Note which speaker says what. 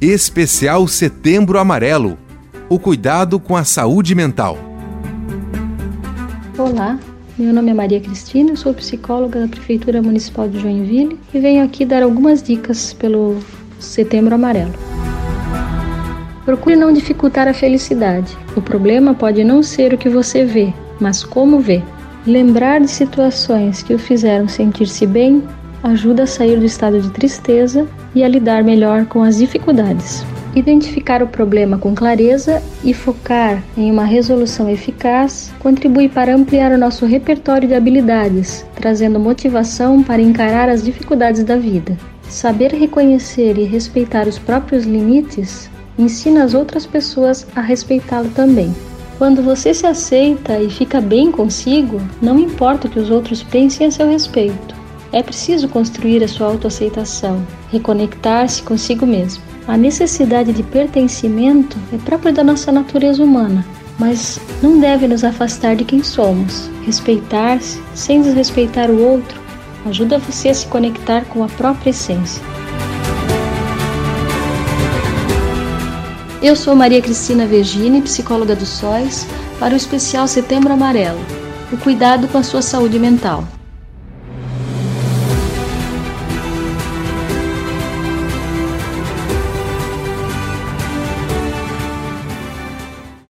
Speaker 1: Especial Setembro Amarelo o cuidado com a saúde mental.
Speaker 2: Olá, meu nome é Maria Cristina, sou psicóloga da Prefeitura Municipal de Joinville e venho aqui dar algumas dicas pelo Setembro Amarelo. Procure não dificultar a felicidade. O problema pode não ser o que você vê, mas como vê. Lembrar de situações que o fizeram sentir-se bem ajuda a sair do estado de tristeza e a lidar melhor com as dificuldades. Identificar o problema com clareza e focar em uma resolução eficaz contribui para ampliar o nosso repertório de habilidades, trazendo motivação para encarar as dificuldades da vida. Saber reconhecer e respeitar os próprios limites ensina as outras pessoas a respeitá-lo também. Quando você se aceita e fica bem consigo, não importa o que os outros pensem a seu respeito. É preciso construir a sua autoaceitação, reconectar-se consigo mesmo. A necessidade de pertencimento é própria da nossa natureza humana, mas não deve nos afastar de quem somos. Respeitar-se, sem desrespeitar o outro, ajuda você a se conectar com a própria essência. Eu sou Maria Cristina Vergine, psicóloga do SOIS, para o especial Setembro Amarelo o cuidado com a sua saúde mental.